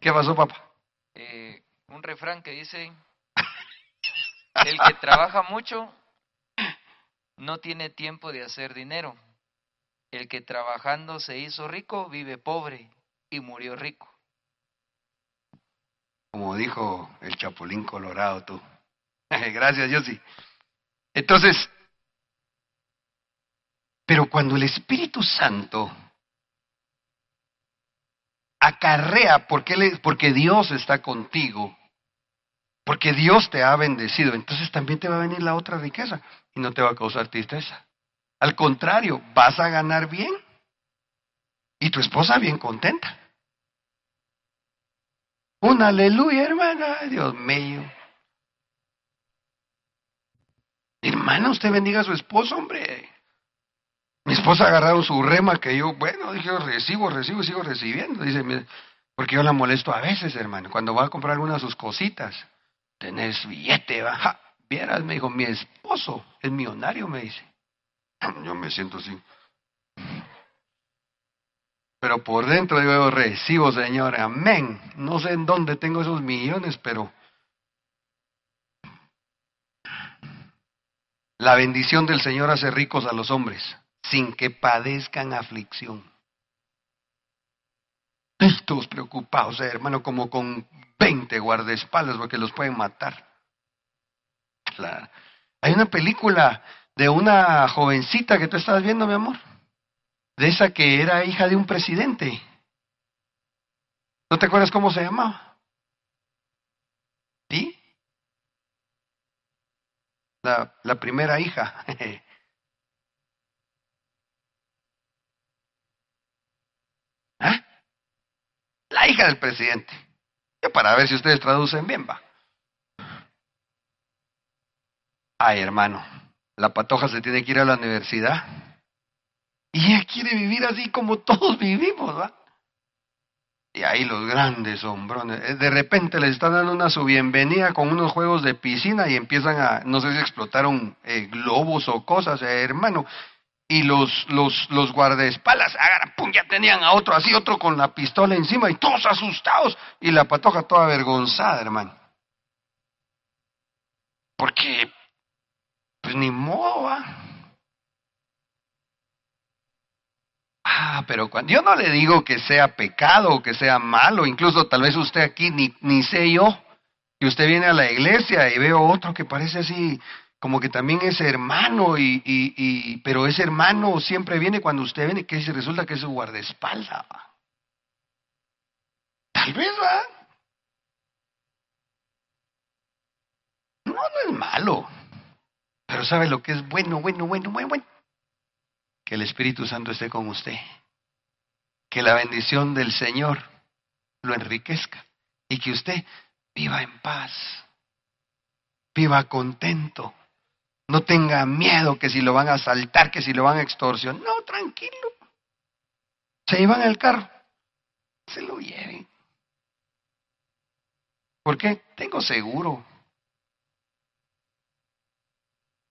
¿Qué pasó, papá? Eh, un refrán que dice, el que trabaja mucho no tiene tiempo de hacer dinero. El que trabajando se hizo rico vive pobre y murió rico. Como dijo el Chapulín Colorado tú. Gracias, Yossi. Entonces, pero cuando el Espíritu Santo acarrea, porque, porque Dios está contigo, porque Dios te ha bendecido, entonces también te va a venir la otra riqueza y no te va a causar tristeza. Al contrario, vas a ganar bien y tu esposa bien contenta. Un aleluya, hermana, Dios mío. Hermana, usted bendiga a su esposo, hombre. Mi esposa ha agarrado su rema que yo, bueno, dije, recibo, recibo, sigo recibiendo. Dice, porque yo la molesto a veces, hermano, cuando va a comprar alguna de sus cositas. Tenés billete, baja. Vieras, me dijo, mi esposo es millonario, me dice. Yo me siento así. Pero por dentro yo recibo, Señor, amén. No sé en dónde tengo esos millones, pero la bendición del Señor hace ricos a los hombres sin que padezcan aflicción. Todos preocupados, eh, hermano, como con 20 guardaespaldas porque los pueden matar. Hay una película de una jovencita que tú estabas viendo, mi amor, de esa que era hija de un presidente. ¿No te acuerdas cómo se llamaba? ¿Sí? La, la primera hija. ¿Ah? La hija del presidente. Para ver si ustedes traducen bien, va. Ay, hermano, la patoja se tiene que ir a la universidad. Y ella quiere vivir así como todos vivimos, ¿va? Y ahí los grandes hombrones. Eh, de repente les están dando una su bienvenida con unos juegos de piscina y empiezan a, no sé si explotaron eh, globos o cosas, eh, hermano. Y los, los, los guardaespaldas, pum, ya tenían a otro así, otro con la pistola encima y todos asustados. Y la patoja toda avergonzada, hermano. Porque, pues ni modo, Ah, pero cuando yo no le digo que sea pecado o que sea malo, incluso tal vez usted aquí ni, ni sé yo, que usted viene a la iglesia y veo otro que parece así como que también es hermano y, pero ese hermano siempre viene cuando usted viene que se resulta que es su guardaespaldas. Tal vez va. No, no es malo. Pero sabe lo que es bueno, bueno, bueno, bueno, bueno que el Espíritu Santo esté con usted. Que la bendición del Señor lo enriquezca y que usted viva en paz, viva contento. No tenga miedo que si lo van a asaltar, que si lo van a extorsionar. No, tranquilo. Se llevan el carro, se lo lleven. ¿Por qué? Tengo seguro.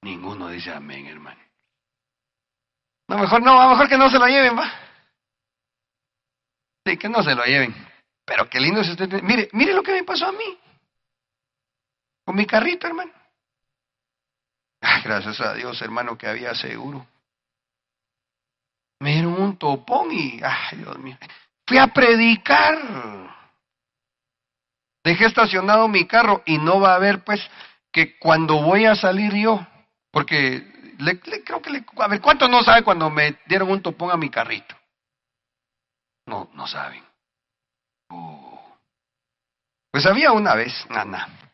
Ninguno dice amén, hermano. No, mejor no, a mejor que no se lo lleven, va. Sí, que no se lo lleven. Pero qué lindo es usted. Mire, mire lo que me pasó a mí. Con mi carrito, hermano. Ay, gracias a Dios, hermano, que había seguro. Me dieron un topón y, ay, Dios mío. Fui a predicar. Dejé estacionado mi carro y no va a haber, pues, que cuando voy a salir yo, porque le, creo que le, a ver, ¿cuántos no saben cuando me dieron un topón a mi carrito? No, no saben. Oh. Pues había una vez, nana.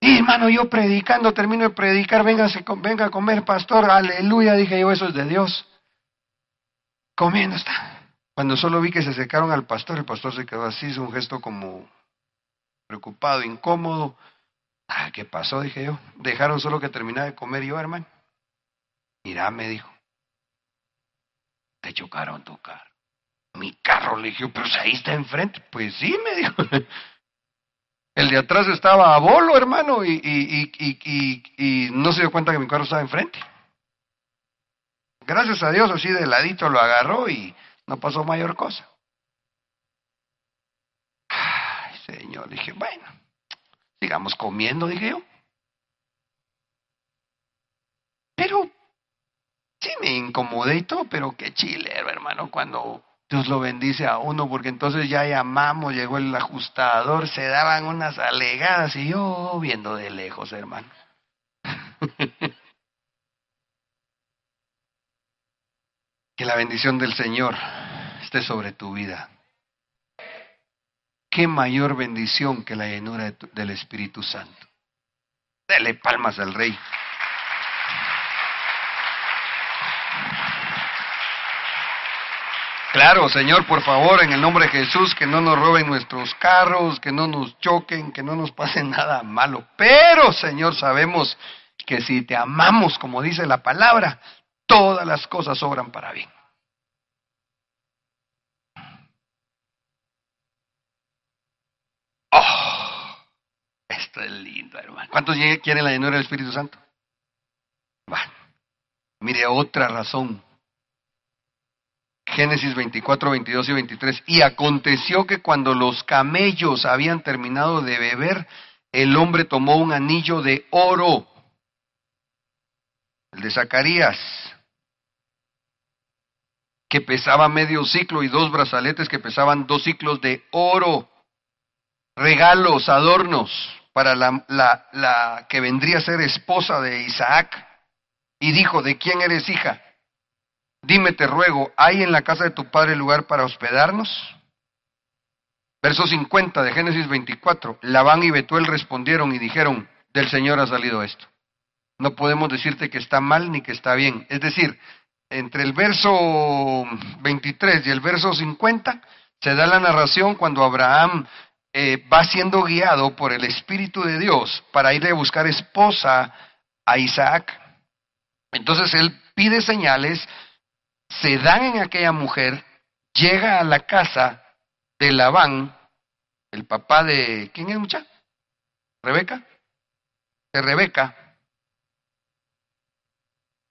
Y hermano, yo predicando, termino de predicar, venga, a comer, pastor, aleluya, dije yo, eso es de Dios. Comiendo está. Cuando solo vi que se secaron al pastor, el pastor se quedó así, hizo un gesto como preocupado, incómodo. Ah, ¿qué pasó? Dije yo. Dejaron solo que terminara de comer yo, hermano. Mira, me dijo, te chocaron tu carro. Mi carro, le dije, pero ahí está enfrente. Pues sí, me dijo. El de atrás estaba a bolo, hermano, y, no se dio cuenta que mi carro estaba enfrente. Gracias a Dios, así de ladito lo agarró y no pasó mayor cosa. Ay, Señor, dije, bueno, sigamos comiendo, dije yo. Pero sí me incomodé y todo, pero qué chilero, hermano, cuando Dios lo bendice a uno, porque entonces ya llamamos, llegó el ajustador, se daban unas alegadas y yo viendo de lejos, hermano. que la bendición del Señor esté sobre tu vida. Qué mayor bendición que la llenura del Espíritu Santo. Dele palmas al Rey. Claro, Señor, por favor, en el nombre de Jesús, que no nos roben nuestros carros, que no nos choquen, que no nos pase nada malo. Pero, Señor, sabemos que si te amamos, como dice la palabra, todas las cosas obran para bien. Oh, esto es lindo, hermano. ¿Cuántos quieren la llenura del Espíritu Santo? Bueno, mire otra razón Génesis 24, 22 y 23. Y aconteció que cuando los camellos habían terminado de beber, el hombre tomó un anillo de oro, el de Zacarías, que pesaba medio ciclo y dos brazaletes que pesaban dos ciclos de oro, regalos, adornos para la, la, la que vendría a ser esposa de Isaac. Y dijo, ¿de quién eres hija? Dime, te ruego, ¿hay en la casa de tu padre lugar para hospedarnos? Verso 50 de Génesis 24. Labán y Betuel respondieron y dijeron, del Señor ha salido esto. No podemos decirte que está mal ni que está bien. Es decir, entre el verso 23 y el verso 50 se da la narración cuando Abraham eh, va siendo guiado por el Espíritu de Dios para irle a buscar esposa a Isaac. Entonces él pide señales, se dan en aquella mujer, llega a la casa de Labán, el papá de... ¿Quién es mucha? Rebeca. De Rebeca.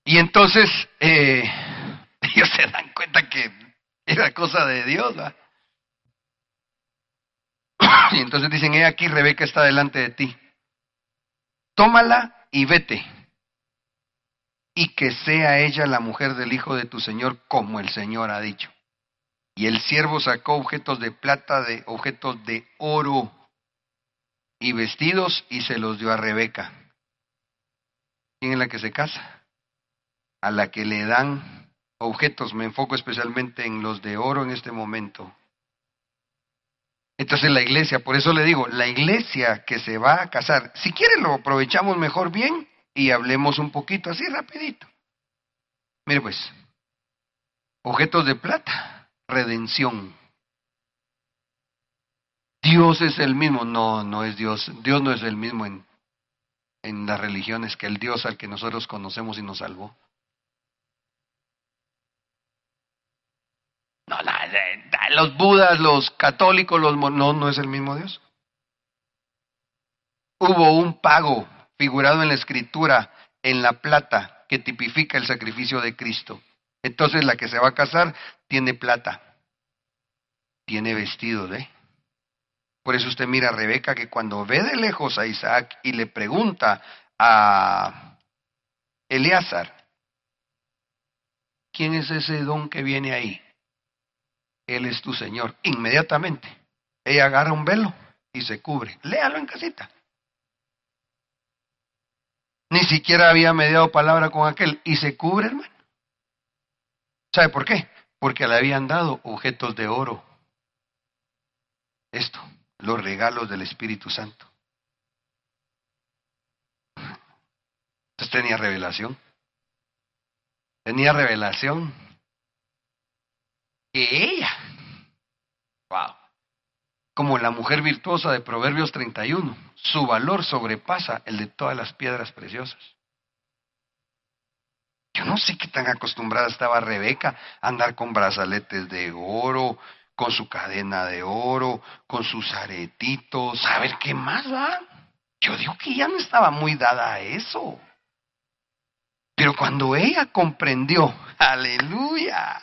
Y entonces eh, ellos se dan cuenta que era cosa de Dios. Y entonces dicen, aquí, Rebeca está delante de ti. Tómala y vete. Y que sea ella la mujer del hijo de tu Señor, como el Señor ha dicho. Y el siervo sacó objetos de plata, de objetos de oro y vestidos y se los dio a Rebeca. ¿Quién es la que se casa? A la que le dan objetos. Me enfoco especialmente en los de oro en este momento. Entonces la iglesia, por eso le digo, la iglesia que se va a casar, si quiere lo aprovechamos mejor bien y hablemos un poquito así rapidito. Mire pues, objetos de plata, redención. Dios es el mismo, no, no es Dios, Dios no es el mismo en, en las religiones que el Dios al que nosotros conocemos y nos salvó. No, los budas, los católicos, los no, no es el mismo Dios. Hubo un pago figurado en la escritura en la plata que tipifica el sacrificio de Cristo. Entonces la que se va a casar tiene plata, tiene vestido de. Por eso usted mira a Rebeca que cuando ve de lejos a Isaac y le pregunta a Eleazar, ¿quién es ese don que viene ahí? Él es tu Señor. Inmediatamente, ella agarra un velo y se cubre. Léalo en casita. Ni siquiera había mediado palabra con aquel y se cubre, hermano. ¿Sabe por qué? Porque le habían dado objetos de oro. Esto, los regalos del Espíritu Santo. Entonces tenía revelación. Tenía revelación que ella, wow, como la mujer virtuosa de Proverbios 31, su valor sobrepasa el de todas las piedras preciosas. Yo no sé qué tan acostumbrada estaba Rebeca a andar con brazaletes de oro, con su cadena de oro, con sus aretitos, a ver qué más va. Yo digo que ya no estaba muy dada a eso. Pero cuando ella comprendió, aleluya,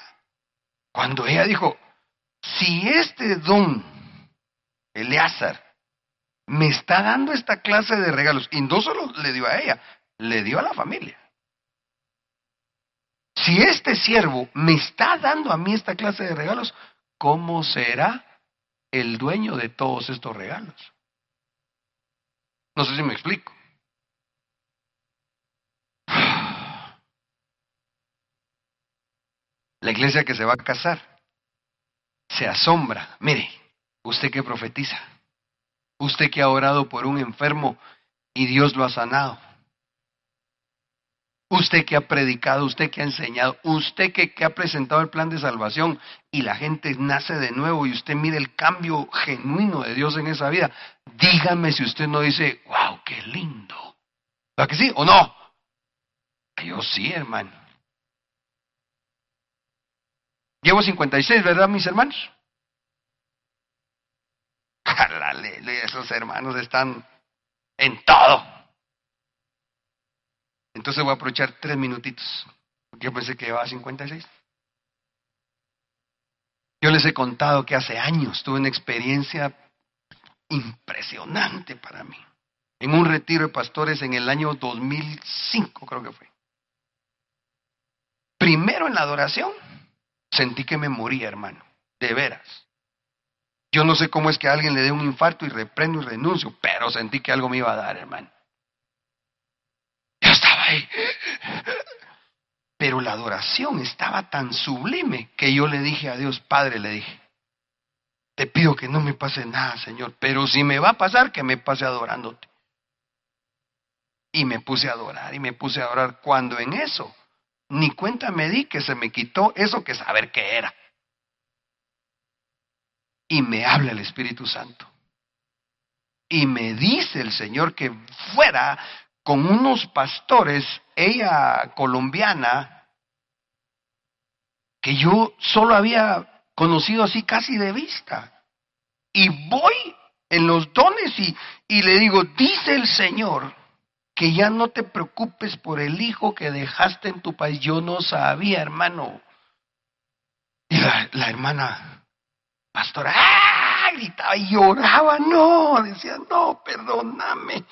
cuando ella dijo, si este don, Eleazar, me está dando esta clase de regalos, y no solo le dio a ella, le dio a la familia. Si este siervo me está dando a mí esta clase de regalos, ¿cómo será el dueño de todos estos regalos? No sé si me explico. La iglesia que se va a casar se asombra. Mire, usted que profetiza, usted que ha orado por un enfermo y Dios lo ha sanado. Usted que ha predicado, usted que ha enseñado, usted que, ha presentado el plan de salvación y la gente nace de nuevo y usted mire el cambio genuino de Dios en esa vida. Dígame si usted no dice, wow, qué lindo. ¿Para que sí o no? Yo sí, hermano. Llevo 56, ¿verdad, mis hermanos? Esos hermanos están en todo. Entonces voy a aprovechar tres minutitos. Yo pensé que llevaba 56. Yo les he contado que hace años tuve una experiencia impresionante para mí. En un retiro de pastores en el año 2005, creo que fue. Primero en la adoración sentí que me moría, hermano, de veras. Yo no sé cómo es que alguien le dé un infarto y reprendo y renuncio, pero sentí que algo me iba a dar, hermano. Yo estaba ahí. Pero la adoración estaba tan sublime que yo le dije a Dios, Padre, le dije, te pido que no me pase nada, Señor, pero si me va a pasar, que me pase adorándote. Y me puse a adorar y me puse a adorar cuando en eso ni cuenta me di que se me quitó eso que saber qué era. Y me habla el Espíritu Santo. Y me dice el Señor que fuera con unos pastores, ella colombiana, que yo solo había conocido así casi de vista. Y voy en los dones y, y le digo, dice el Señor, que ya no te preocupes por el hijo que dejaste en tu país. Yo no sabía, hermano. Y la, hermana pastora ¡ah! gritaba y lloraba, no, decía, no, perdóname,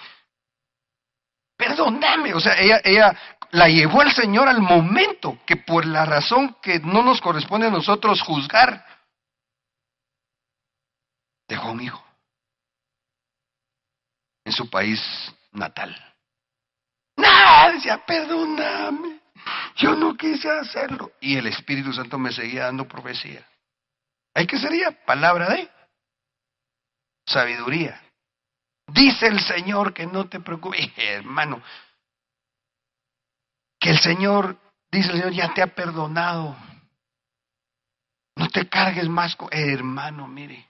perdóname. O sea, ella, ella la llevó al Señor al momento que por la razón que no nos corresponde a nosotros juzgar, dejó un hijo en su país natal. No, decía, perdóname. Yo no quise hacerlo. Y el Espíritu Santo me seguía dando profecía. ¿Hay que sería? Palabra de sabiduría. Dice el Señor que no te preocupes, hermano. Que el Señor, dice el Señor, ya te ha perdonado. No te cargues más con, hermano, mire.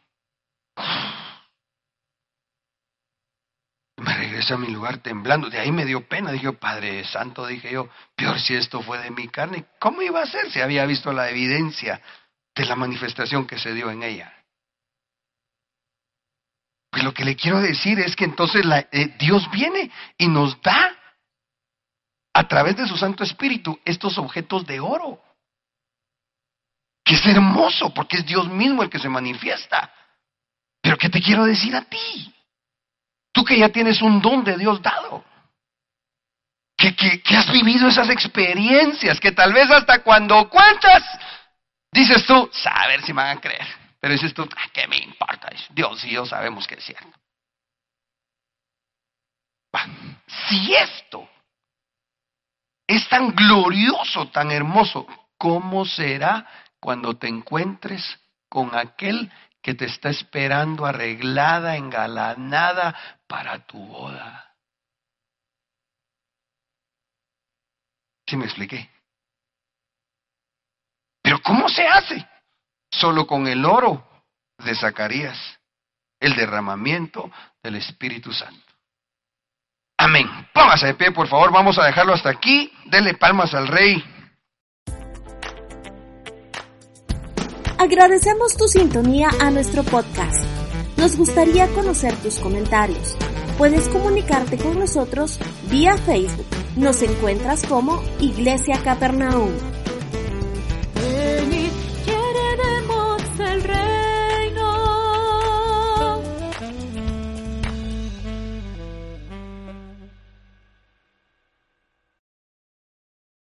Me regresé a mi lugar temblando. De ahí me dio pena. Dije, Padre Santo, dije yo, peor si esto fue de mi carne. ¿Cómo iba a ser si había visto la evidencia de la manifestación que se dio en ella? Pues lo que le quiero decir es que entonces eh, Dios viene y nos da a través de su Santo Espíritu estos objetos de oro. Que es hermoso porque es Dios mismo el que se manifiesta. Pero ¿qué te quiero decir a ti? Tú que ya tienes un don de Dios dado. Que, que, has vivido esas experiencias, que tal vez hasta cuando cuentas, dices tú, a ver si me van a creer. Pero dices tú, ah, ¿qué me importa? Dios y yo sabemos que es cierto. Si esto es tan glorioso, tan hermoso, ¿cómo será cuando te encuentres con aquel que te está esperando arreglada, engalanada para tu boda. ¿Sí me expliqué? Pero ¿cómo se hace? Solo con el oro de Zacarías, el derramamiento del Espíritu Santo. Amén. Póngase de pie, por favor. Vamos a dejarlo hasta aquí. Dele palmas al Rey. Agradecemos tu sintonía a nuestro podcast. Nos gustaría conocer tus comentarios. Puedes comunicarte con nosotros vía Facebook. Nos encuentras como Iglesia Capernaum.